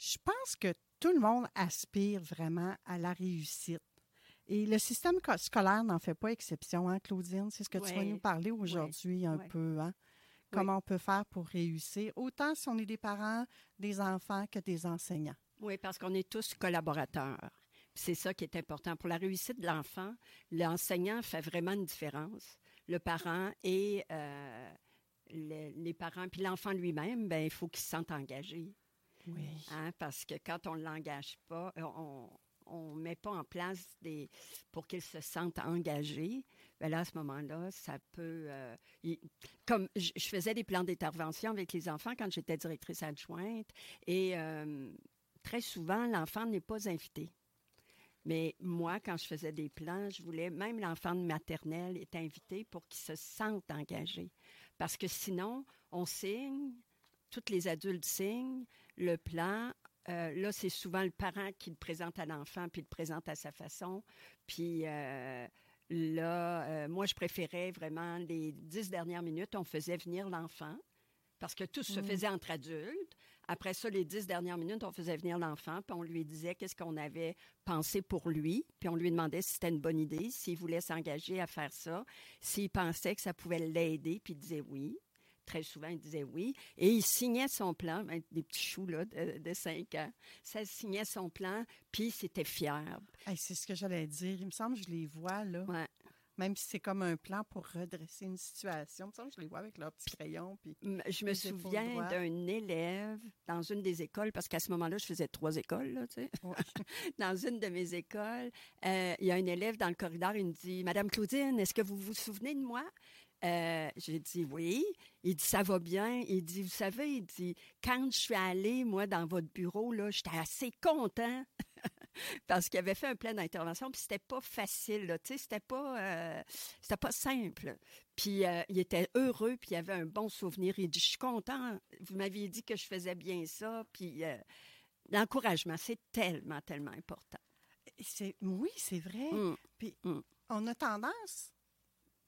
Je pense que tout le monde aspire vraiment à la réussite. Et le système co- scolaire n'en fait pas exception, hein, Claudine? C'est ce que tu vas nous parler aujourd'hui un peu, hein? Comment on peut faire pour réussir, autant si on est des parents, des enfants que des enseignants? Oui, parce qu'on est tous collaborateurs. C'est ça qui est important. Pour la réussite de l'enfant, l'enseignant fait vraiment une différence. Le parent et euh, le- les parents, puis l'enfant lui-même, ben, il faut qu'il se sente engagé. Oui. hein, parce que quand on ne l'engage pas, euh, on ne met pas en place des pour qu'il se sente engagé, ben là, à ce moment-là, ça peut... euh, comme je faisais des plans d'intervention avec les enfants quand j'étais directrice adjointe, et euh, très souvent, l'enfant n'est pas invité. Mais moi, quand je faisais des plans, je voulais, même l'enfant de maternelle est invité pour qu'il se sente engagé. Parce que sinon, on signe, tous les adultes signent le plan. Euh, là, c'est souvent le parent qui le présente à l'enfant, puis le présente à sa façon. Puis euh, là, euh, moi, je préférais vraiment les dix dernières minutes, on faisait venir l'enfant, parce que tout se faisait entre adultes. Après ça, les dix dernières minutes, on faisait venir l'enfant, puis on lui disait qu'est-ce qu'on avait pensé pour lui, puis on lui demandait si c'était une bonne idée, s'il voulait s'engager à faire ça, s'il pensait que ça pouvait l'aider, puis il disait oui. Très souvent, il disait oui. Et il signait son plan, ben, des petits choux là, de, de 5 ans. Ça signait son plan, puis c'était fier. Hey, c'est ce que j'allais dire. Il me semble que je les vois, là. Ouais. Même si c'est comme un plan pour redresser une situation. Il me semble que je les vois avec leur petit crayon. Puis... Je me souviens d'un élève dans une des écoles, parce qu'à ce moment-là, je faisais trois écoles, là, tu sais. Ouais. dans une de mes écoles, euh, il y a un élève dans le corridor, il me dit Madame Claudine, est-ce que vous vous souvenez de moi? Euh, J'ai dit oui. Il dit ça va bien. Il dit vous savez, il dit quand je suis allée moi dans votre bureau là, j'étais assez content parce qu'il avait fait un plan d'intervention puis c'était pas facile là, tu sais, c'était pas euh, c'était pas simple. Puis euh, il était heureux puis il avait un bon souvenir. Il dit je suis content. Vous m'aviez dit que je faisais bien ça puis euh, l'encouragement c'est tellement tellement important. C'est- Oui, c'est vrai. Mm. Puis Mm. on a tendance,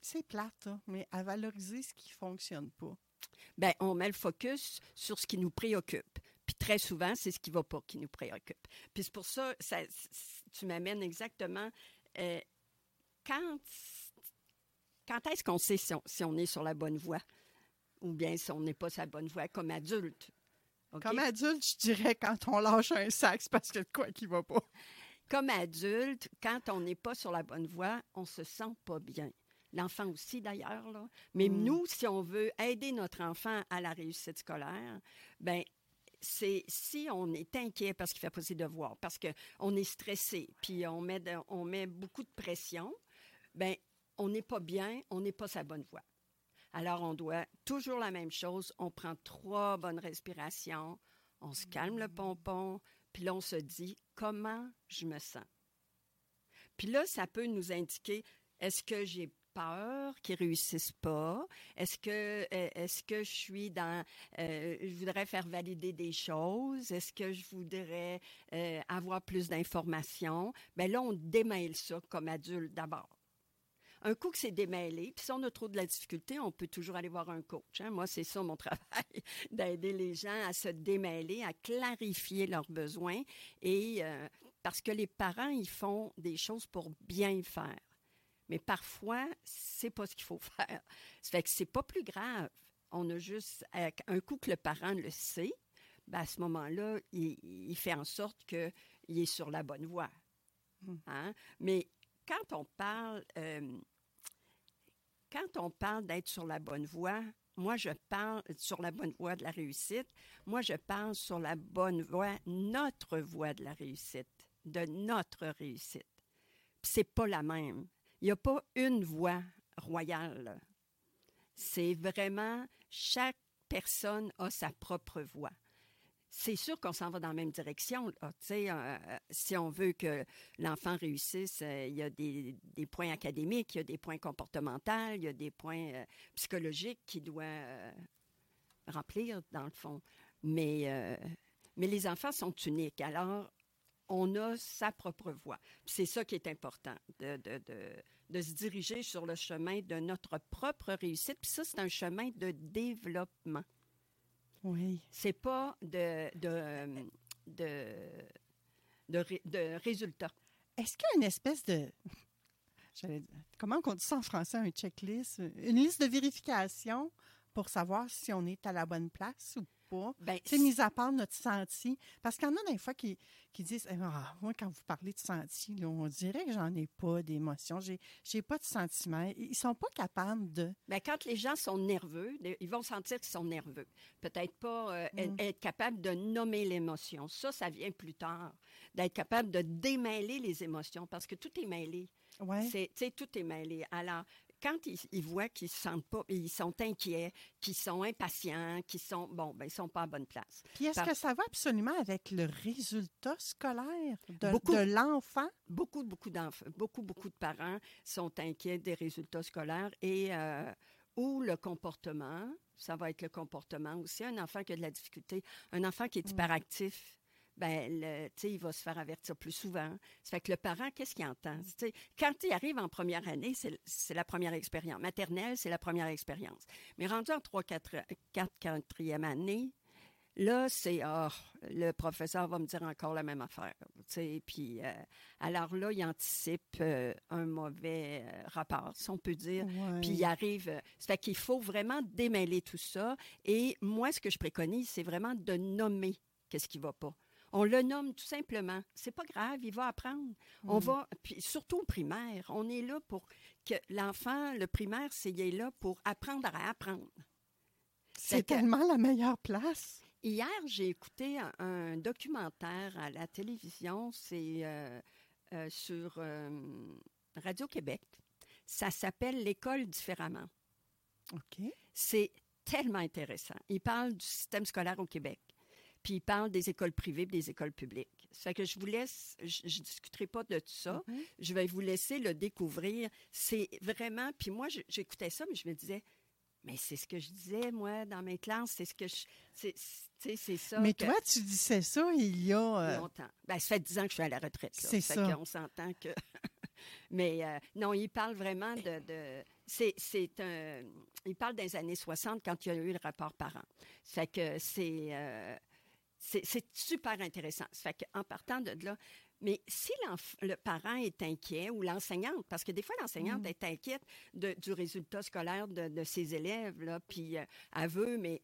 c'est plate, hein, mais à valoriser ce qui ne fonctionne pas. ben, on met le focus sur ce qui nous préoccupe. Puis très souvent, c'est ce qui ne va pas qui nous préoccupe. Puis c'est pour ça, tu m'amènes exactement euh, quand, quand est-ce qu'on sait si on, si on est sur la bonne voie ou bien si on n'est pas sur la bonne voie comme adulte? Comme adulte, je dirais quand on lâche un sac, c'est parce qu'il y a de quoi qui va pas. comme adulte, quand on n'est pas sur la bonne voie, on se sent pas bien. L'enfant aussi, d'ailleurs. là. Mais Mm. nous, si on veut aider notre enfant à la réussite scolaire, ben c'est si on est inquiet parce qu'il fait pas ses devoirs, parce qu'on est stressé, puis on met, de- on met beaucoup de pression, ben on n'est pas bien, on n'est pas sa bonne voie. Alors, on doit toujours la même chose. On prend trois bonnes respirations, on se calme le pompon, puis là, on se dit comment je me sens? Puis là, ça peut nous indiquer est-ce que j'ai peur qu'ils réussissent pas? Est-ce que euh, est-ce que je suis dans euh, je voudrais faire valider des choses? Est-ce que je voudrais euh, avoir plus d'informations? Ben là, on démêle ça comme adulte d'abord. Un coup que c'est démêlé, puis si on a trop de la difficulté, on peut toujours aller voir un coach. hein? Moi, c'est ça mon travail, d'aider les gens à se démêler, à clarifier leurs besoins. Et euh, parce que les parents, ils font des choses pour bien faire. Mais parfois, c'est pas ce qu'il faut faire. Ça fait que c'est pas plus grave. on a juste, un coup que le parent le sait, ben à ce moment-là, il, il, fait en sorte qu'il est sur la bonne voie. Hmm. Hein? Mais quand on parle, euh, quand on parle d'être sur la bonne voie, moi, je parle sur la bonne voie de la réussite. Moi, je parle sur la bonne voie, notre voie de la réussite, de notre réussite. C'est pas la même. Il n'y a pas une voie royale. C'est vraiment chaque personne a sa propre voie c'est sûr qu'on s'en va dans la même direction. Euh, euh, si on veut que l'enfant réussisse, euh, il y a des, points académiques, il y a des points comportementaux, il y a des points psychologiques qu'il doit remplir, dans le fond. Mais, mais les enfants sont uniques. Alors, on a sa propre voie. C'est ça qui est important, de, de, se diriger sur le chemin de notre propre réussite. Puis ça, c'est un chemin de développement. Oui. C'est pas de, de, de, de, résultats. Est-ce qu'il y a une espèce de. Comment on dit ça en français, un checklist? Une liste de vérification pour savoir si on est à la bonne place ou ben, c'est mis à part notre senti. Parce qu'il y en a des fois qui, qui disent eh, ah, Moi, quand vous parlez de senti, on dirait que j'en ai pas d'émotion, j'ai, j'ai pas de sentiments. Ils sont pas capables de. Bien, quand les gens sont nerveux, ils vont sentir qu'ils sont nerveux. Peut-être pas euh, mm. être capable de nommer l'émotion. Ça, ça vient plus tard. D'être capable de démêler les émotions parce que tout est mêlé. Ouais. C'est, tout est mêlé. Alors, quand ils, voient qu'ils se sentent pas, ils sont inquiets, qu'ils sont impatients, qu'ils sont, bon, ben, ils sont pas à bonne place. Puis est-ce que ça va absolument avec le résultat scolaire de, l'enfant? Beaucoup, beaucoup d'enfants, beaucoup, beaucoup de parents sont inquiets des résultats scolaires et euh, ou le comportement. Ça va être le comportement aussi. Un enfant qui a de la difficulté, un enfant qui est mm. hyperactif, ben, le, il va se faire avertir plus souvent. Ça fait que le parent, qu'est-ce qu'il entend? quand il arrive en première année, c'est la première expérience. Maternelle, c'est la première expérience. Mais rendu en 3, 4, 4 4e année, là, c'est, oh, le professeur va me dire encore la même affaire. Puis, euh, alors là, il anticipe euh, un mauvais euh, rapport, si on peut dire. Puis il arrive. ça fait qu'il faut vraiment démêler tout ça. Et moi, ce que je préconise, c'est vraiment de nommer qu'est-ce qui ne va pas. On le nomme tout simplement. C'est pas grave, il va apprendre. On mm. va, puis surtout au primaire, on est là pour que l'enfant, le primaire, c'est est là pour apprendre à apprendre. C'est tellement la meilleure place. Hier, j'ai écouté un, documentaire à la télévision, c'est euh, euh, sur euh, Radio-Québec. Ça s'appelle L'école différemment. OK. C'est tellement intéressant. Il parle du système scolaire au Québec. Puis il parle des écoles privées et des écoles publiques. Ça fait que je vous laisse, je ne discuterai pas de tout ça. Mm-hmm. Je vais vous laisser le découvrir. C'est vraiment, puis moi, j'écoutais ça, mais je me disais, mais c'est ce que je disais, moi, dans mes classes, c'est ce que je. C'est ça. Mais toi, tu disais ça il y a. Euh, longtemps. Ben, ça fait dix ans que je suis à la retraite. C'est ça. On s'entend que. mais euh, non, il parle vraiment de. de... C'est un. Il parle des années 60 quand il y a eu le rapport parent. C'est que c'est. Euh, c'est super intéressant. Ça fait qu'en partant de là, mais si le parent est inquiet ou l'enseignante, parce que des fois l'enseignante mm. est inquiète du résultat scolaire de, ses élèves, là, puis euh, elle veut, mais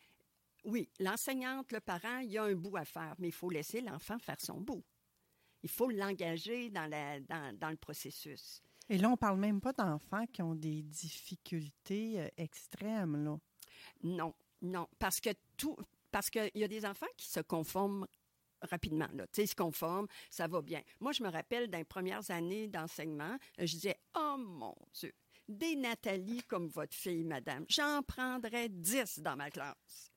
oui, l'enseignante, le parent, il y a un bout à faire, mais il faut laisser l'enfant faire son bout. Il faut l'engager dans, dans, le processus. Et là, on parle même pas d'enfants qui ont des difficultés euh, extrêmes, là. Non, non, parce que tout, parce qu'il y a des enfants qui se conforment rapidement. Là. Tu sais, ils se conforment, ça va bien. Moi, je me rappelle dans les premières années d'enseignement, je disais, oh mon Dieu, des Nathalie comme votre fille, madame, j'en prendrais dix dans ma classe.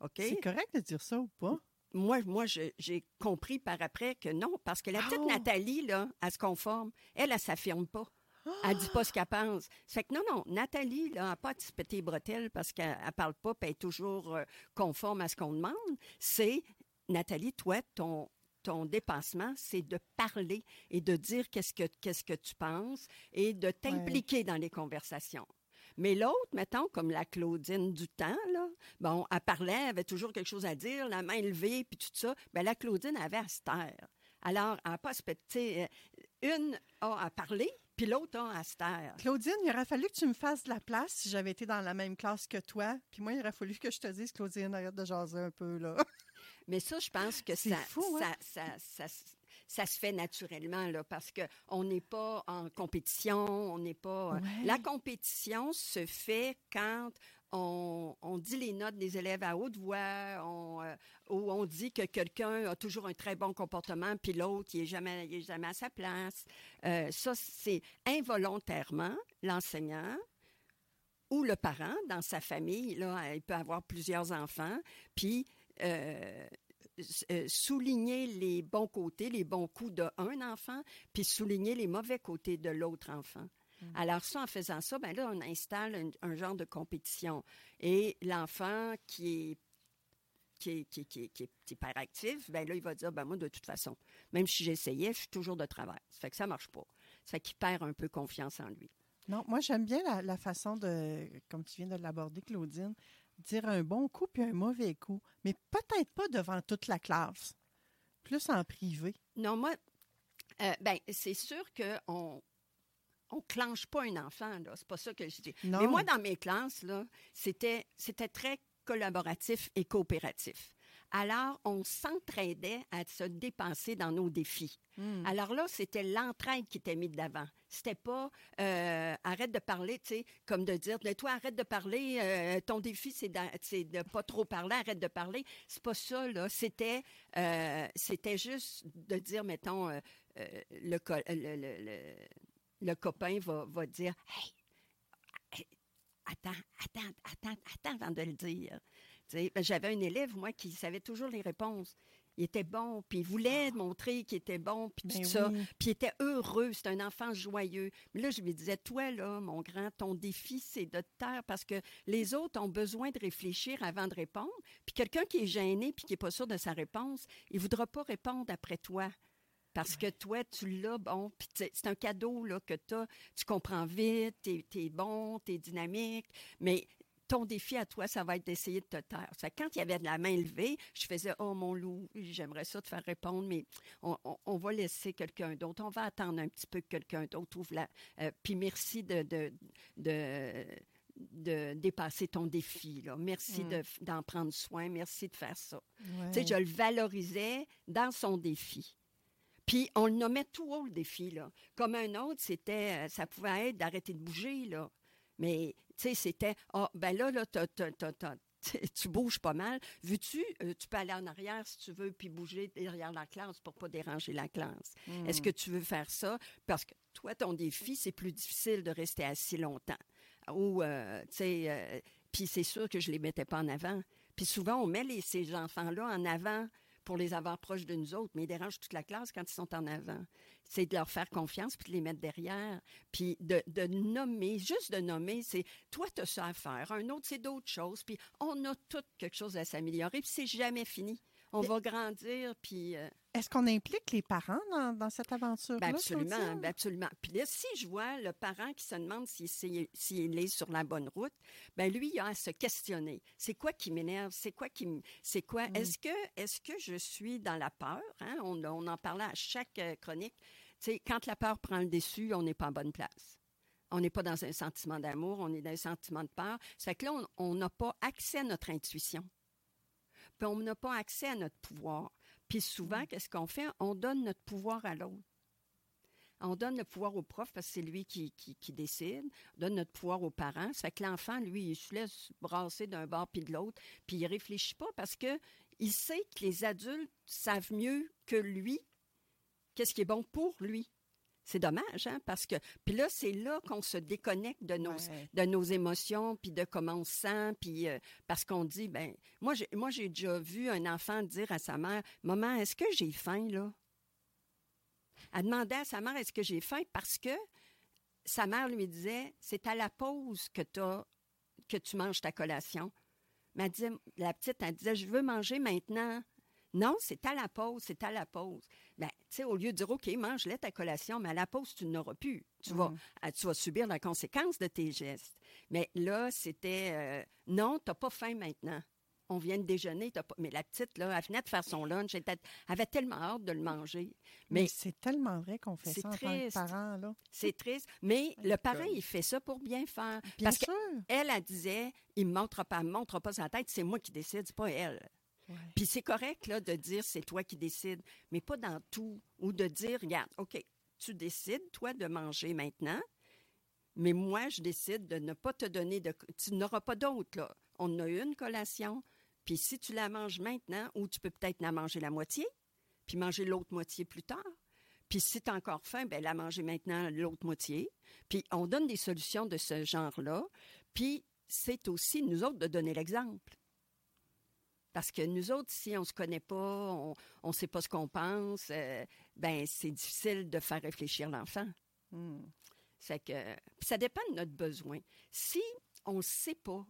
OK? C'est correct de dire ça ou pas? Moi, moi j'ai compris par après que non, parce que la petite oh! Nathalie, là, elle se conforme. Elle, elle, ne s'affirme pas. Elle dit pas ce qu'elle pense. Fait que non, non, Nathalie, là, n'a pas à se péter bretelles parce qu'elle ne parle pas et est toujours euh, conforme à ce qu'on demande. C'est, Nathalie, toi, ton, ton dépassement, c'est de parler et de dire qu'est-ce que, qu'est-ce que tu penses et de t'impliquer dans les conversations. Mais l'autre, mettons, comme la Claudine du temps, là, bon, elle parlait, elle avait toujours quelque chose à dire, la main levée, puis tout ça. Ben, la Claudine avait à se taire. Alors, elle n'a pas se péter. Euh, une a à parler, Puis l'autre a Aster. Claudine, il aurait fallu que tu me fasses de la place si j'avais été dans la même classe que toi. Puis moi, il aurait fallu que je te dise, Claudine, arrête de jaser un peu, là. Mais ça, je pense que ça, hein? ça, ça, ça, se fait naturellement, là, parce qu'on n'est pas en compétition, on n'est pas... Euh, la compétition se fait quand on, dit les notes des élèves à haute voix, on, euh, ou on dit que quelqu'un a toujours un très bon comportement, puis l'autre, il n'est jamais, jamais à sa place. Euh, ça, c'est involontairement l'enseignant ou le parent dans sa famille. Là, il peut avoir plusieurs enfants, puis euh, souligner les bons côtés, les bons coups d'un enfant, puis souligner les mauvais côtés de l'autre enfant. Mm. Alors ça, en faisant ça, ben là, on installe un, genre de compétition. Et l'enfant qui est qui est, qui, qui, qui est, hyperactif, ben là, il va dire, ben moi, de toute façon, même si j'essayais, je suis toujours de travers. Ça fait que ça marche pas. Ça fait qu'il perd un peu confiance en lui. Non, moi, j'aime bien la, la, façon de, comme tu viens de l'aborder, Claudine, dire un bon coup puis un mauvais coup, mais peut-être pas devant toute la classe, plus en privé. Non, moi, euh, ben, c'est sûr qu'on on clenche pas un enfant, là. C'est pas ça que je dis. Mais moi, dans mes classes, là, c'était, c'était très collaboratif et coopératif. Alors, on s'entraidait à se dépasser dans nos défis. Hmm. Alors là, c'était l'entraide qui était mise d'avant. C'était pas euh, arrête de parler, tu sais, comme de dire, toi, arrête de parler, euh, ton défi, c'est de, de pas trop parler, arrête de parler. C'est pas ça, là. C'était, euh, c'était juste de dire, mettons, le, le, le copain va, va dire Hey, attends, attends, attends, attends avant de le dire. Ben, j'avais un élève, moi, qui savait toujours les réponses. Il était bon, puis il voulait ah. montrer qu'il était bon, puis tout ben ça. Puis il était heureux, c'est un enfant joyeux. Mais là, je lui disais, toi, là, mon grand, ton défi, c'est de te taire parce que les autres ont besoin de réfléchir avant de répondre. Puis quelqu'un qui est gêné, puis qui n'est pas sûr de sa réponse, il ne voudra pas répondre après toi. Parce que toi, tu l'as, bon, puis c'est un cadeau là, que tu as. Tu comprends vite, tu es, bon, tu es dynamique, mais ton défi à toi, ça va être d'essayer de te taire. quand il y avait de la main levée, je faisais Oh mon loup, j'aimerais ça te faire répondre, mais on, va laisser quelqu'un d'autre. On va attendre un petit peu que quelqu'un d'autre ouvre la. Euh, puis merci de, de, de dépasser ton défi. Là. Merci mm. d'en prendre soin. Merci de faire ça. Tu sais, je le valorisais dans son défi. Puis on le nommait tout haut, le défi. Là. Comme un autre, c'était, euh, ça pouvait être d'arrêter de bouger. Là. Mais, sais, c'était, ah, ben là, là, tu bouges pas mal. Veux-tu, euh, tu peux aller en arrière si tu veux, puis bouger derrière la classe pour pas déranger la classe. Hmm. Est-ce que tu veux faire ça? Parce que toi, ton défi, c'est plus difficile de rester assis longtemps. Ou, euh, tu sais, puis c'est sûr que je les mettais pas en avant. Puis souvent, on met les, ces enfants-là en avant pour les avoir proches de nous autres, mais ils dérangent toute la classe quand ils sont en avant. C'est de leur faire confiance puis de les mettre derrière, puis de, nommer, juste de nommer, c'est toi, tu as ça à faire, un autre, c'est d'autres choses, puis on a tout quelque chose à s'améliorer, puis c'est jamais fini. On va grandir, puis... Euh, est-ce qu'on implique les parents dans, cette aventure-là? Ben, absolument, ben, absolument. Puis là, si je vois le parent qui se demande s'il est sur la bonne route, ben lui, il a à se questionner. C'est quoi qui m'énerve? C'est quoi qui C'est quoi? Mm. Est-ce que, je suis dans la peur? Hein? On, en parlait à chaque euh, chronique. sais, quand la peur prend le dessus, on n'est pas en bonne place. On n'est pas dans un sentiment d'amour, on est dans un sentiment de peur. C'est que là, on n'a pas accès à notre intuition. Puis on n'a pas accès à notre pouvoir. Puis souvent, mm. qu'est-ce qu'on fait? On donne notre pouvoir à l'autre. On donne le pouvoir au prof parce que c'est lui qui, qui, décide. On donne notre pouvoir aux parents. Ça fait que l'enfant, lui, il se laisse brasser d'un bord puis de l'autre. Puis il réfléchit pas parce que il sait que les adultes savent mieux que lui qu'est-ce qui est bon pour lui. C'est dommage, hein, parce que puis là c'est là qu'on se déconnecte de nos de nos émotions puis de comment on se sent puis euh, parce qu'on dit ben moi j'ai moi j'ai déjà vu un enfant dire à sa mère maman est-ce que j'ai faim là Elle demandait à sa mère est-ce que j'ai faim parce que sa mère lui disait c'est à la pause que que tu manges ta collation. Mais la petite elle disait je veux manger maintenant. Non, c'est à la pause, c'est à la pause. Ben, tu sais, au lieu de dire, OK, mange-la ta collation, mais à la pause, tu n'auras plus. Tu, vas, ah, tu vas subir la conséquence de tes gestes. Mais là, c'était, euh, non, tu n'as pas faim maintenant. on vient de déjeuner. Mais la petite, là, elle venait de faire son lunch. Elle avait tellement hâte de le manger. Mais, c'est tellement vrai qu'on fait ça en tant que parent, là. C'est triste. Mais le parent, il fait ça pour bien faire. Bien Parce sûr. qu'elle, elle disait, il ne me montre pas, me montre pas sa tête, c'est moi qui décide, c'est pas elle. Puis c'est correct là, de dire c'est toi qui décides, mais pas dans tout. Ou de dire, regarde, OK, tu décides, toi, de manger maintenant, mais moi, je décide de ne pas te donner de. Tu n'auras pas d'autre, là. On a une collation, puis si tu la manges maintenant, ou tu peux peut-être la manger la moitié, puis manger l'autre moitié plus tard. Puis si tu encore faim, ben la manger maintenant l'autre moitié. Puis on donne des solutions de ce genre-là. Puis c'est aussi nous autres de donner l'exemple. Parce que nous autres, si on ne se connaît pas, on ne sait pas ce qu'on pense, euh, ben c'est difficile de faire réfléchir l'enfant. Hmm. C'est que ça dépend de notre besoin. Si on ne sait pas,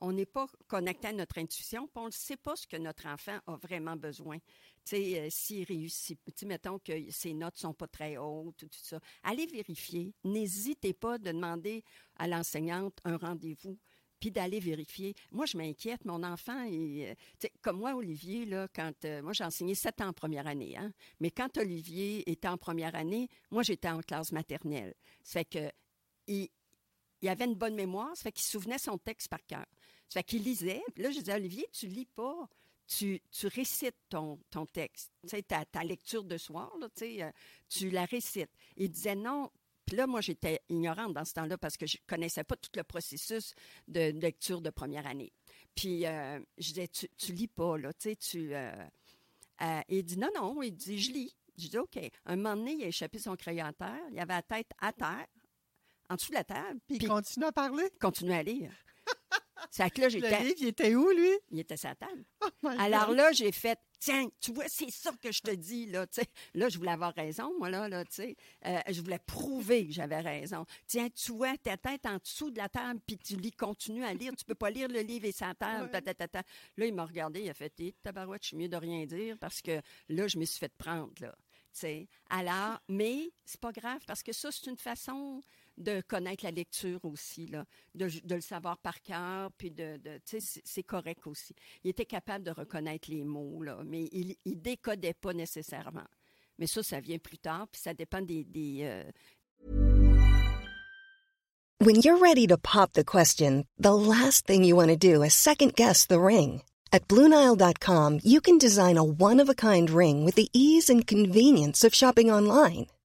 on n'est pas connecté à notre intuition, puis on ne sait pas ce que notre enfant a vraiment besoin. Tu sais, euh, s'il réussit, tu mettons que ses notes sont pas très hautes, tout ça. Allez vérifier. N'hésitez pas de demander à l'enseignante un rendez-vous puis d'aller vérifier. Moi, je m'inquiète. Mon enfant, il, euh, comme moi, Olivier, là, quand euh, moi, j'ai enseigné sept ans en première année, hein, mais quand Olivier était en première année, moi, j'étais en classe maternelle. Ça fait que il, il avait une bonne mémoire, ça fait qu'il souvenait son texte par cœur. Ça fait qu'il lisait. Là, je disais, Olivier, tu lis pas. Tu, tu récites ton, ton texte. Tu sais, ta, ta lecture de soir, là, tu, euh, tu la récites. Il disait, non, puis là, moi, j'étais ignorante dans ce temps-là parce que je ne connaissais pas tout le processus de, lecture de première année. Puis euh, je disais, tu, tu lis pas, là, tu sais, tu... Euh, euh, il dit, non, non, il dit, je lis. Je dis, OK. Un moment donné, il a échappé son crayon à terre, il avait la tête à terre, en dessous de la table. Puis il continue à parler? Il continue à lire. C'est que là, j'étais. Le livre, il était où, lui? Il était la table. Oh Alors là, j'ai fait, tiens, tu vois, c'est ça que je te dis, là, tu sais. Là, je voulais avoir raison, moi, là, là, tu sais. Euh, je voulais prouver que j'avais raison. Tiens, tu vois, ta tête en dessous de la table, puis tu lis, continue à lire. Tu peux pas lire le livre et sa table. Là, il m'a regardé, il a fait, tabarouette, je suis mieux de rien dire parce que là, je me suis fait prendre, là. sais. Alors, mais c'est pas grave parce que ça, c'est une façon de connaître la lecture aussi, là, de, de le savoir par cœur, puis de, de c'est correct aussi. Il était capable de reconnaître les mots, là, mais il, il décodait pas nécessairement. Mais ça, ça vient plus tard, puis ça dépend des, des euh... When you're ready to pop the question, the last thing you want to do is second guess the ring. At BlueNile.com, you can design a one-of-a-kind ring with the ease and convenience of shopping online.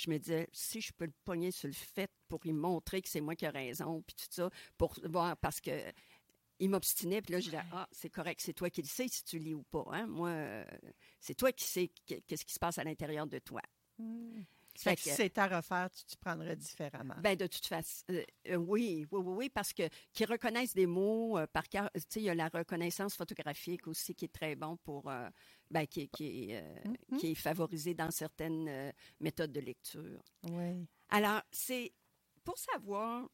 je me disais, si je peux le pogner sur le fait pour lui montrer que c'est moi qui ai raison, puis tout ça, pour voir, parce que il m'obstinait, puis là, je disais, ah, c'est correct, c'est toi qui le sais si tu lis ou pas. Hein? Moi, euh, c'est toi qui sais qu'est-ce qui se passe à l'intérieur de toi. Mmh. Fait que, si c'était à refaire, tu te prendrais différemment. Ben de toute façon, euh, euh, oui, oui, oui, oui, parce que qu'ils reconnaissent des mots par cœur. Tu sais, il y a la reconnaissance photographique aussi qui est très bon pour ben, qui, qui, euh, mm-hmm. qui, est favorisé dans certaines euh, méthodes de lecture. Oui. Alors, c'est pour savoir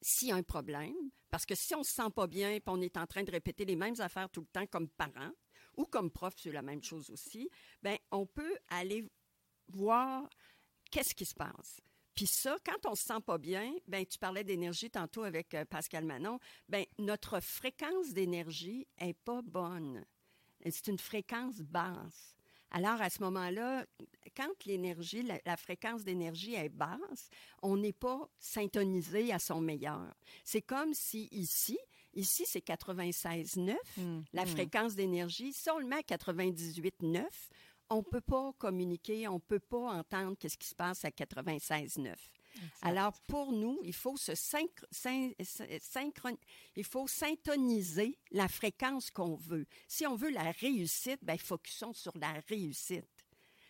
s'il y a un problème, parce que si on ne se sent pas bien et on est en train de répéter les mêmes affaires tout le temps comme parent ou comme prof, c'est la même chose aussi, ben on peut aller voir qu'est-ce qui se passe. Puis ça, quand on se sent pas bien, ben tu parlais d'énergie tantôt avec euh, Pascal Manon, ben notre fréquence d'énergie est pas bonne c'est une fréquence basse. Alors, à ce moment-là, quand l'énergie, la, fréquence d'énergie est basse, on n'est pas syntonisé à son meilleur. C'est comme si ici, ici, c'est 96,9, mmh, la mmh. fréquence d'énergie. Si on le met à 98,9, on ne peut pas communiquer, on ne peut pas entendre ce qui se passe à 96.9. Alors, pour nous, il faut se il faut syntoniser la fréquence qu'on veut. Si on veut la réussite, ben, focusons sur la réussite.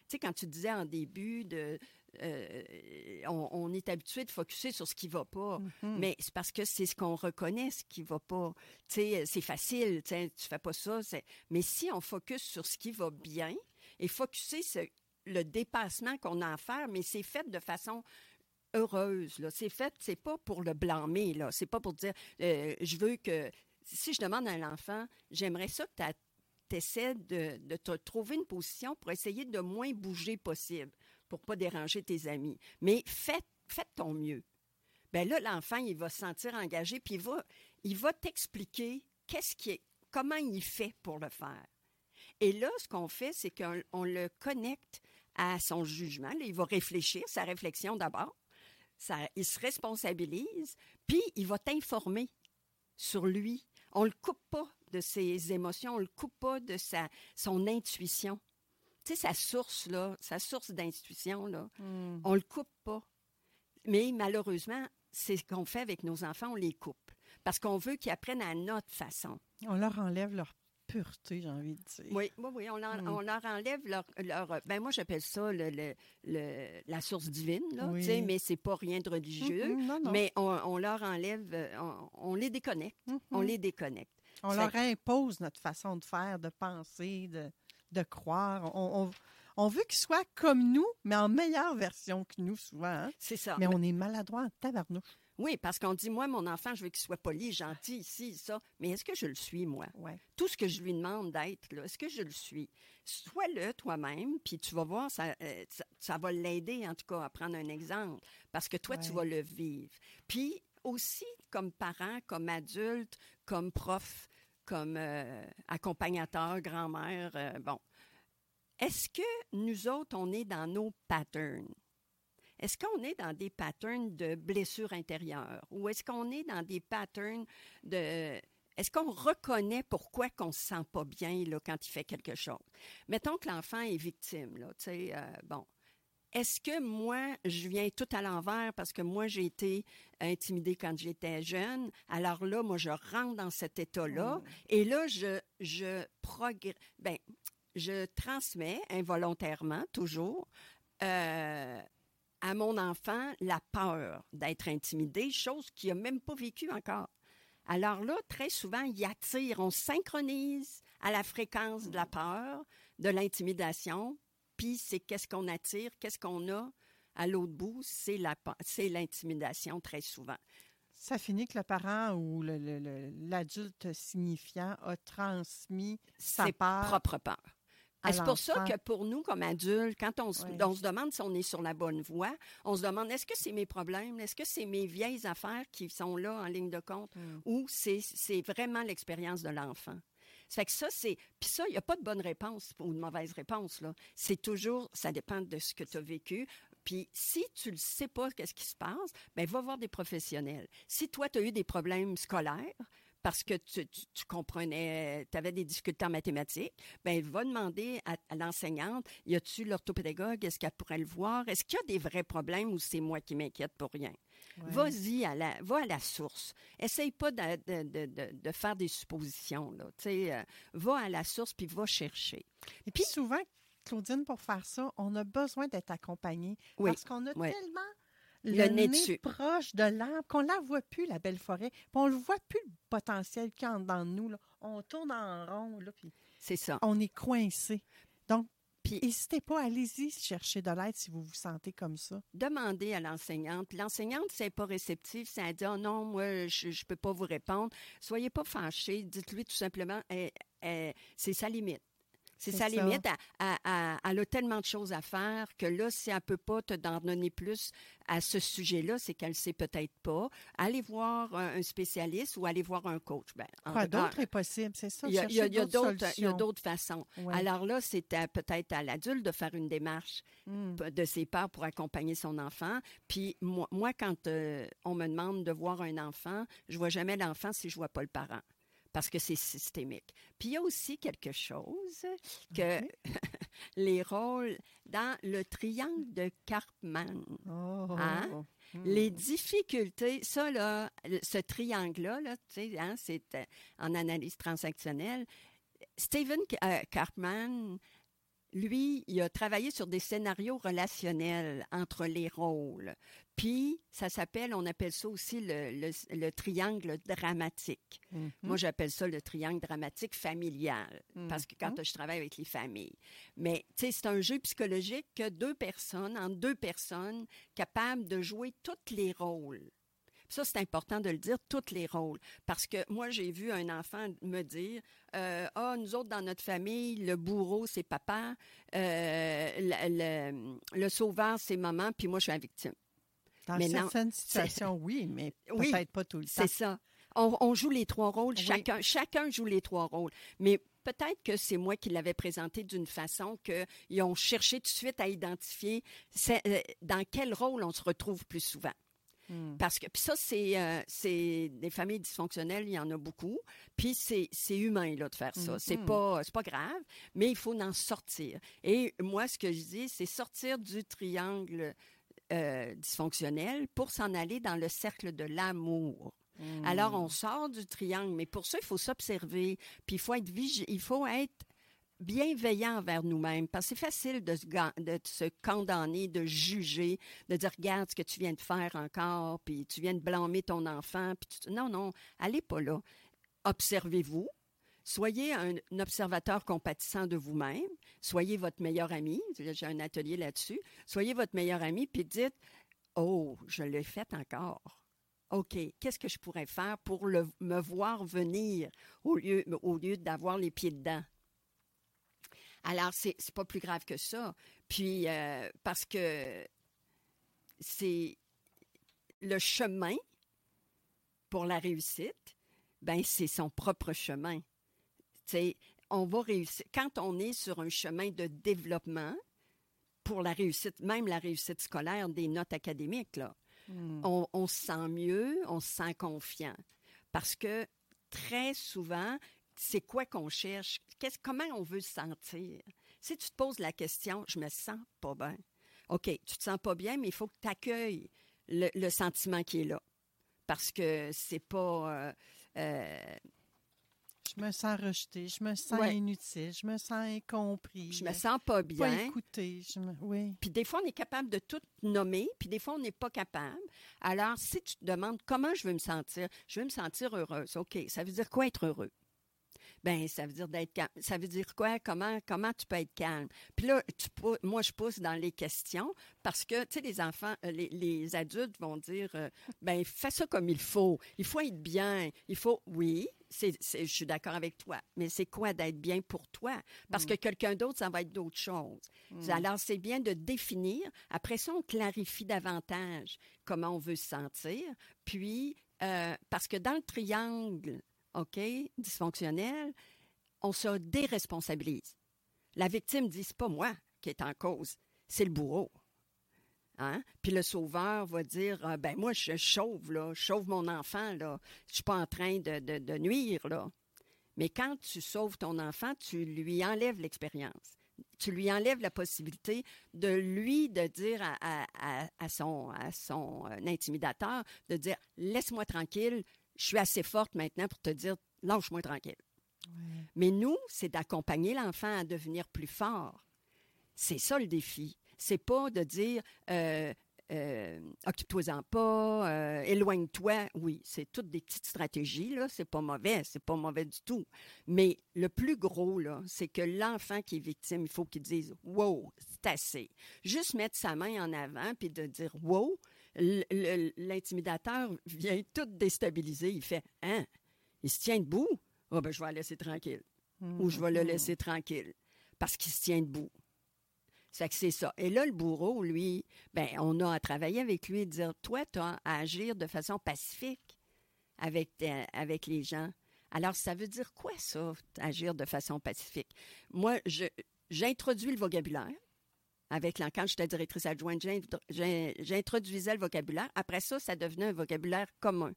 Tu sais, quand tu disais en début de, euh, on, est habitué de focuser sur ce qui va pas, mm-hmm. mais c'est parce que c'est ce qu'on reconnaît, ce qui va pas. Tu sais, c'est facile, tu sais, tu fais pas ça. Mais si on focus sur ce qui va bien et focuser sur le dépassement qu'on a à faire, mais c'est fait de façon heureuse. Là. C'est fait, c'est pas pour le blâmer. Là. C'est pas pour dire, euh, je veux que... Si je demande à l'enfant, j'aimerais ça que tu essaies de, de te trouver une position pour essayer de moins bouger possible, pour pas déranger tes amis. Mais fais, fais ton mieux. Ben là, l'enfant, il va se sentir engagé, puis il va, il va t'expliquer qu'est-ce qui est, comment il fait pour le faire. Et là, ce qu'on fait, c'est qu'on le connecte à son jugement. il va réfléchir, sa réflexion d'abord il se responsabilise, puis il va t'informer sur lui. On le coupe pas de ses émotions, on le coupe pas de sa, son intuition. Tu sais, sa source, là, sa source d'intuition, là, hmm. on le coupe pas. Mais malheureusement, c'est ce qu'on fait avec nos enfants, on les coupe. Parce qu'on veut qu'ils apprennent à notre façon. On leur enlève leur pureté, j'ai envie de dire. Oui, oui, oui. On, leur, mm. on leur enlève leur, leur, Ben, moi, j'appelle ça le, le, la source divine, là, oui. mais c'est pas rien de religieux. Non, non. Mais on, on, leur enlève, euh, on, les déconnecte. On mm-hmm. les déconnecte. On leur impose notre façon de faire, de penser, de, de croire. On, on veut qu'ils soient comme nous, mais en meilleure version que nous, souvent. Hein. C'est ça. Mais, on est maladroit en tabarnouche. Oui, parce qu'on dit, moi, mon enfant, je veux qu'il soit poli, gentil, ici, ça. Mais est-ce que je le suis, moi? Ouais. Tout ce que je lui demande d'être, là, est-ce que je le suis? Sois-le toi-même, puis tu vas voir, ça, euh, ça, va l'aider, en tout cas, à prendre un exemple, parce que toi, tu vas le vivre. Puis aussi, comme parent, comme adulte, comme prof, comme euh, accompagnateur, grand-mère, euh, bon. Est-ce que nous autres, on est dans nos patterns? Est-ce qu'on est dans des patterns de blessures intérieures ou est-ce qu'on est dans des patterns de... Est-ce qu'on reconnaît pourquoi qu'on se sent pas bien là, quand il fait quelque chose? Mettons que l'enfant est victime, là, tu sais, euh, bon. Est-ce que moi, je viens tout à l'envers parce que moi, j'ai été intimidée quand j'étais jeune? Alors là, moi, je rentre dans cet état-là mmh. et là, je, je ben, je transmets involontairement, toujours, euh, à mon enfant la peur d'être intimidé, chose qu'il n'a même pas vécue encore. Alors là, très souvent, il attire, on synchronise à la fréquence de la peur, de l'intimidation, puis c'est qu'est-ce qu'on attire, qu'est-ce qu'on a à l'autre bout, c'est l'intimidation très souvent. Ça finit que le parent ou l'adulte signifiant a transmis sa peur. propre peur. C'est pour ça que pour nous, comme adultes, quand on, se demande si on est sur la bonne voie, on se demande est-ce que c'est mes problèmes, est-ce que c'est mes vieilles affaires qui sont là en ligne de compte? Mm. ou c'est vraiment l'expérience de l'enfant? Ça fait que ça, c'est. Puis ça, il n'y a pas de bonne réponse ou de mauvaise réponse. là. C'est toujours. Ça dépend de ce que tu as vécu. Puis si tu ne sais pas qu'est-ce qui se passe, ben va voir des professionnels. Si toi, tu as eu des problèmes scolaires, parce que tu, comprenais, tu avais des difficultés en mathématiques, ben va demander à, l'enseignante, y a-tu l'orthopédagogue, est-ce qu'elle pourrait le voir? Est-ce qu'il y a des vrais problèmes ou c'est moi qui m'inquiète pour rien? Vas-y, à la, va à la source. Essaye pas de, faire des suppositions. Là. Euh, va à la source puis va chercher. Et puis souvent, Claudine, pour faire ça, on a besoin d'être accompagné parce qu'on a tellement le, nez, proche de l'arbre, qu'on ne la voit plus, la belle forêt. Puis on ne voit plus le potentiel qu'il y a dans nous. Là. On tourne en rond. Là, puis C'est ça. On est coincé. Donc, n'hésitez pas, allez-y chercher de l'aide si vous vous sentez comme ça. Demandez à l'enseignante. L'enseignante, c'est pas réceptif, ça dit oh non, moi, je ne peux pas vous répondre. Soyez pas fâchés. Dites-lui tout simplement, eh, eh, c'est sa limite. C'est sa limite. Elle, elle, a tellement de choses à faire que là, si elle ne peut pas te donner plus à ce sujet-là, c'est qu'elle ne sait peut-être pas. Allez voir un, spécialiste ou allez voir un coach. Ben, Quoi d'autre est possible, c'est ça? Il y a, y a d'autres façons. Alors là, c'est peut-être à l'adulte de faire une démarche hmm. de ses parts pour accompagner son enfant. Puis moi, moi quand euh, on me demande de voir un enfant, je vois jamais l'enfant si je vois pas le parent parce que c'est systémique. Puis il y a aussi quelque chose que les rôles dans le triangle de Karpman. Oh, Hein? oh, oh. Les difficultés, ça, là, ce triangle-là, là, tu sais, hein, c'est euh, en analyse transactionnelle. Stephen euh, Karpman, lui, il a travaillé sur des scénarios relationnels entre les rôles. Puis, ça s'appelle, on appelle ça aussi le, le- le triangle dramatique. Mhm. Moi, j'appelle ça le triangle dramatique familial, parce que quand je travaille avec les familles. Mais, tu sais, c'est un jeu psychologique que deux personnes, en deux personnes, capables de jouer tous les rôles. Ça, c'est important de le dire, tous les rôles. Parce que moi, j'ai vu un enfant me dire euh, Ah, nous autres, dans notre famille, le bourreau, c'est papa, euh, le, le- le sauveur, c'est maman, puis moi, je suis la victime. Dans Mais certaines situations, oui, mais Oui, peut-être pas tout le temps. C'est ça. On, on joue les trois rôles, Oui. chacun, chacun joue les trois rôles. Mais peut-être que c'est moi qui l'avais présenté d'une façon qu'ils ont cherché tout de suite à identifier euh, dans quel rôle on se retrouve plus souvent. Hmm. Parce que puis ça, c'est euh, c'est des familles dysfonctionnelles, il y en a beaucoup. Puis c'est humain là, de faire ça. C'est pas c'est pas grave, mais il faut en sortir. Et moi, ce que je dis, c'est sortir du triangle euh, dysfonctionnel pour s'en aller dans le cercle de l'amour. Alors, on sort du triangle, mais pour ça, il faut s'observer, puis il faut être il faut être bienveillant envers nous-mêmes, parce que c'est facile de se, condamner, de juger, de dire, regarde ce que tu viens de faire encore, puis tu viens de blâmer ton enfant. Non, non, allez pas là. Observez-vous. Soyez un, un observateur compatissant de vous-même. Soyez votre meilleur ami. J'ai un atelier là-dessus. Soyez votre meilleur ami, puis dites, oh, je l'ai fait encore. OK, qu'est-ce que je pourrais faire pour le- me voir venir au lieu, au lieu d'avoir les pieds dedans? Alors, c'est pas plus grave que ça. Puis, euh, parce que c'est le chemin pour la réussite, ben c'est son propre chemin. Tu sais, on va réussir. Quand on est sur un chemin de développement pour la réussite, même la réussite scolaire, des notes académiques, là, on, on se sent mieux, on se sent confiant. Parce que très souvent, c'est quoi qu'on cherche? Qu'est-ce, comment on veut se sentir? Si tu te poses la question, je me sens pas bien. OK, tu te sens pas bien, mais il faut que tu accueilles le, le sentiment qui est là. Parce que c'est pas. euh, euh, Je me sens rejetée, je me sens Ouais. inutile, je me sens incompris. je me sens pas pas bien. écoutée. Je me... Oui. Puis des fois, on est capable de tout nommer, puis des fois, on n'est pas capable. Alors, si tu te demandes comment je veux me sentir, je veux me sentir heureuse. OK, ça veut dire quoi être heureux? Ben, ça veut dire d'être calme. Ça veut dire quoi? Comment, comment tu peux être calme? Puis là, tu moi, je pousse dans les questions parce que, tu sais, les enfants, euh, les, les adultes vont dire, euh, ben, fais ça comme il faut. Il faut être bien. Il faut, oui, c'est, c'est- je suis d'accord avec toi. Mais c'est quoi d'être bien pour toi? Parce que quelqu'un d'autre, ça va être d'autres choses. Alors, c'est bien de définir. Après ça, on clarifie davantage comment on veut se sentir. Puis, euh, parce que dans le triangle, OK, dysfonctionnel, on se déresponsabilise. La victime dit, c'est pas moi qui est en cause, c'est le bourreau. Hein? Puis le sauveur va dire, Ah, ben moi, je sauve, là, je sauve mon enfant, là. Je suis pas en train de, de- nuire, là. Mais quand tu sauves ton enfant, tu lui enlèves l'expérience. Tu lui enlèves la possibilité de lui de dire à, à- à- à son, à son euh, intimidateur, de dire, laisse-moi tranquille, je suis assez forte maintenant pour te dire, lâche-moi tranquille. Mais nous, c'est d'accompagner l'enfant à devenir plus fort. C'est ça le défi. C'est pas de dire euh, euh, occupe-toi-en pas, euh, éloigne-toi. Oui, c'est toutes des petites stratégies, là. C'est pas mauvais, c'est pas mauvais du tout. Mais le plus gros, là, c'est que l'enfant qui est victime, il faut qu'il dise Wow, c'est assez. Juste mettre sa main en avant puis de dire Wow, l'intimidateur vient tout déstabiliser. Il fait Hein, il se tient debout? Ah ben, je vais la laisser tranquille. Ou je vais le laisser tranquille. Parce qu'il se tient debout. C'est que c'est ça. Et là, le bourreau, lui, ben, on a à travailler avec lui et dire Toi, tu as à agir de façon pacifique avec, ta- avec les gens. Alors, ça veut dire quoi, ça, agir de façon pacifique? Moi, je, j'introduis le vocabulaire. Avec l'en- quand j'étais directrice adjointe, j'introduisais le vocabulaire. Après ça, ça devenait un vocabulaire commun.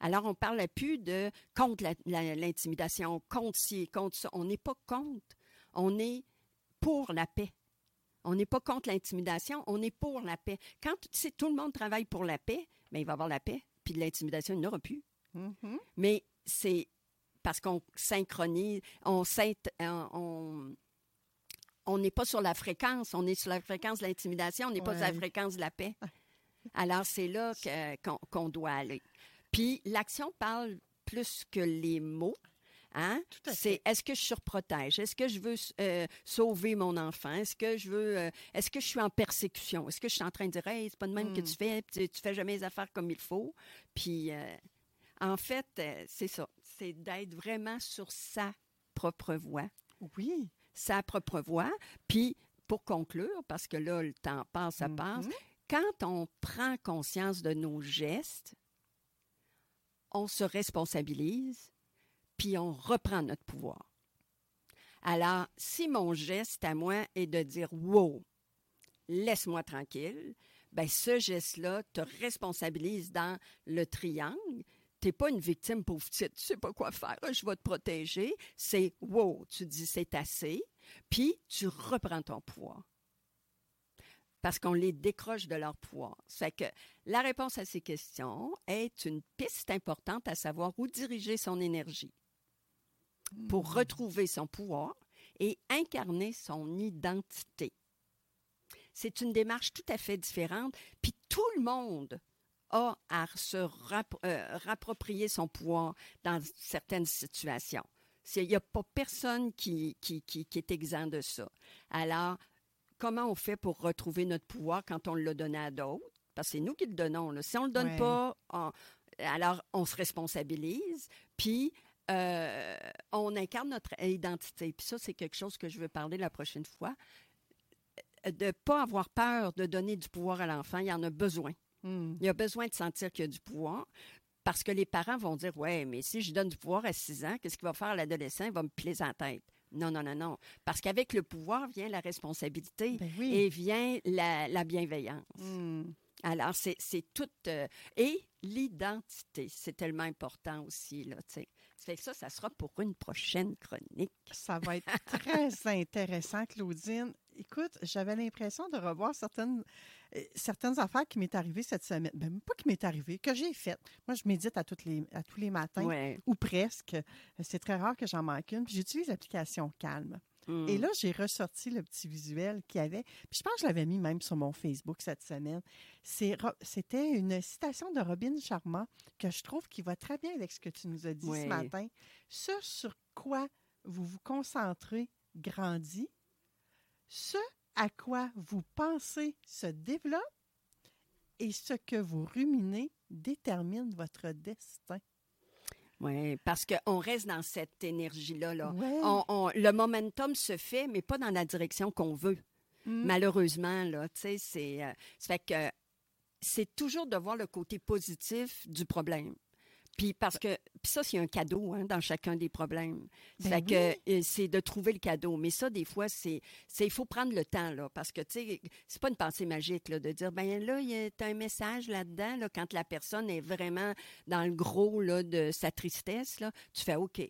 Alors, on ne parlait plus de contre la- la- l'intimidation, contre ci, contre ça. On n'est pas contre. On est pour la paix. On n'est pas contre l'intimidation, on est pour la paix. Quand tout le monde travaille pour la paix, ben, il va y avoir la paix, puis de l'intimidation, il n'y aura plus. Mm-hmm. Mais c'est parce qu'on synchronise, on, on, on n'est pas sur la fréquence, on est sur la fréquence de l'intimidation, on n'est pas sur la fréquence de la paix. Alors, c'est là qu'on doit aller. Puis, l'action parle plus que les mots. Hein? C'est est-ce que je surprotège? Est-ce que je veux euh, sauver mon enfant? Est-ce que je veux euh, est-ce que je suis en persécution? Est-ce que je suis en train de dire hey, c'est pas de même que hmm. tu fais, tu, tu, fais jamais les affaires comme il faut? Puis euh, en fait, c'est ça. C'est d'être vraiment sur sa propre voie. Oui. Sa propre voie. Puis pour conclure, parce que là, le temps passe, ça passe, mm-hmm. quand on prend conscience de nos gestes, on se responsabilise, puis on reprend notre pouvoir. Alors, si mon geste à moi est de dire Wow, laisse-moi tranquille, ben ce geste-là te responsabilise dans le triangle. Tu n'es pas une victime pauvre petite, tu sais pas quoi faire, je vais te protéger. C'est wow, tu dis c'est assez, puis tu reprends ton pouvoir parce qu'on les décroche de leur pouvoir. C'est que la réponse à ces questions est une piste importante à savoir où diriger son énergie pour hmm. retrouver son pouvoir et incarner son identité. C'est une démarche tout à fait différente, puis tout le monde a à se euh, rapproprier son pouvoir dans certaines situations. Il n'y a pas personne qui, qui, qui, qui, est exempt de ça. Alors, comment on fait pour retrouver notre pouvoir quand on l'a donné à d'autres? Parce que c'est nous qui le donnons. Si on ne le donne pas, alors on se responsabilise, puis euh, on incarne notre identité. Puis ça, c'est quelque chose que je veux parler la prochaine fois. De ne pas avoir peur de donner du pouvoir à l'enfant, il en a besoin. Hmm. Il y a besoin de sentir qu'il y a du pouvoir. Parce que les parents vont dire Ouais, mais si je donne du pouvoir à 6 ans, qu'est-ce qu'il va faire l'adolescent? Il va me plier en tête. Non, non, non, non. Parce qu'avec le pouvoir vient la responsabilité ben et vient la, bienveillance. Hmm. Alors, c'est tout. Euh, et l'identité, c'est tellement important aussi, là, tu sais. ça, ça sera pour une prochaine chronique. Ça va être très intéressant, Claudine. Écoute, j'avais l'impression de revoir certaines, euh, certaines affaires qui m'est arrivées cette semaine. Ben, pas qui m'est arrivé, que j'ai faites. Moi, je médite à, toutes les, à tous les matins, ou presque. C'est très rare que j'en manque une. j'utilise l'application Calme. Hmm. Et là, j'ai ressorti le petit visuel qu'il y avait. Puis je pense que je l'avais mis même sur mon Facebook cette semaine. C'était une citation de Robin Sharma que je trouve qui va très bien avec ce que tu nous as dit ce matin. Ce sur quoi vous vous concentrez grandit. Ce à quoi vous pensez se développe et ce que vous ruminez détermine votre destin. Oui, parce qu'on reste dans cette énergie-là. Là. le momentum se fait, mais pas dans la direction qu'on veut. Mm. Malheureusement, là, tu sais, c'est, euh, fait que c'est toujours de voir le côté positif du problème. Puis parce que puis ça c'est un cadeau hein, dans chacun des problèmes. Ben que euh, c'est de trouver le cadeau. Mais ça des fois c'est c'est il faut prendre le temps là parce que tu sais c'est pas une pensée magique là de dire ben là il y a un message là-dedans là quand la personne est vraiment dans le gros là de sa tristesse là tu fais OK.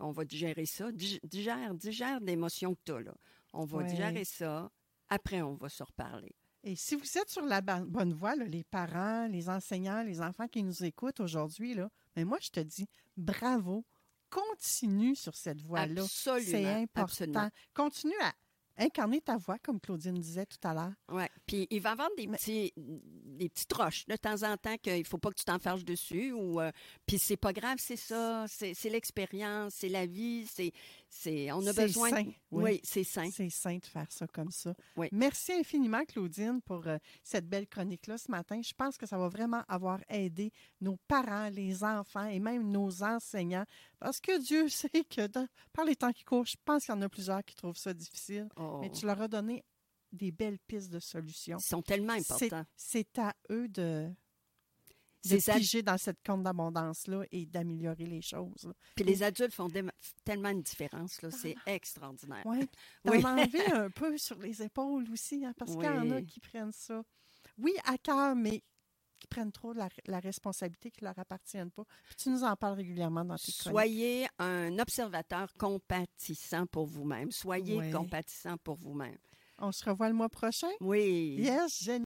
On va digérer ça, digère digère l'émotion que tu as là. On va digérer ça. Après on va se reparler. Et si vous êtes sur la bonne voie, les parents, les enseignants, les enfants qui nous écoutent aujourd'hui, mais moi, je te dis bravo. Continue sur cette voie-là. C'est important. Absolument. Continue à incarner ta voix, comme Claudine disait tout à l'heure. Oui. Puis il va y avoir des, petits, des petites roches de temps en temps qu'il ne faut pas que tu t'enferges dessus. Ou, euh, puis c'est pas grave, c'est ça. C'est l'expérience, c'est la vie. C'est, c'est, on a besoin. Sain, oui, c'est sain. C'est sain de faire ça comme ça. Oui. Merci infiniment, Claudine, pour euh, cette belle chronique-là ce matin. Je pense que ça va vraiment avoir aidé nos parents, les enfants et même nos enseignants. Parce que Dieu sait que par les temps qui courent, je pense qu'il y en a plusieurs qui trouvent ça difficile. Mais tu leur as donné des belles pistes de solutions. Ils sont tellement importants. C'est à eux de, de piger dans cette compte d'abondance-là et d'améliorer les choses. Puis les adultes font tellement une différence, c'est ah. extraordinaire. Ouais. Oui, enlever un peu sur les épaules aussi, hein, parce qu'il y en a qui prennent ça, oui, à cœur, mais qui prennent trop la, responsabilité qui leur appartiennent pas. tu nous en parles régulièrement dans tes Soyez un observateur compatissant pour vous-même. Soyez compatissant pour vous-même. On se revoit le mois prochain? Oui. Yes, génial.